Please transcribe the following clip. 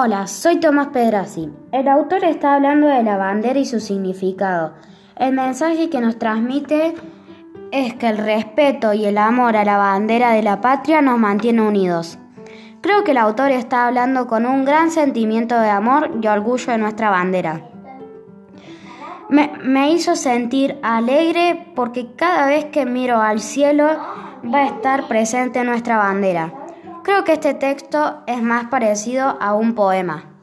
Hola, soy Tomás Pedrazzi. El autor está hablando de la bandera y su significado. El mensaje que nos transmite es que el respeto y el amor a la bandera de la patria nos mantiene unidos. Creo que el autor está hablando con un gran sentimiento de amor y orgullo de nuestra bandera. Me, me, hizo sentir alegre porque cada vez que miro al cielo va a estar presente nuestra bandera. Creo que este texto es más parecido a un poema.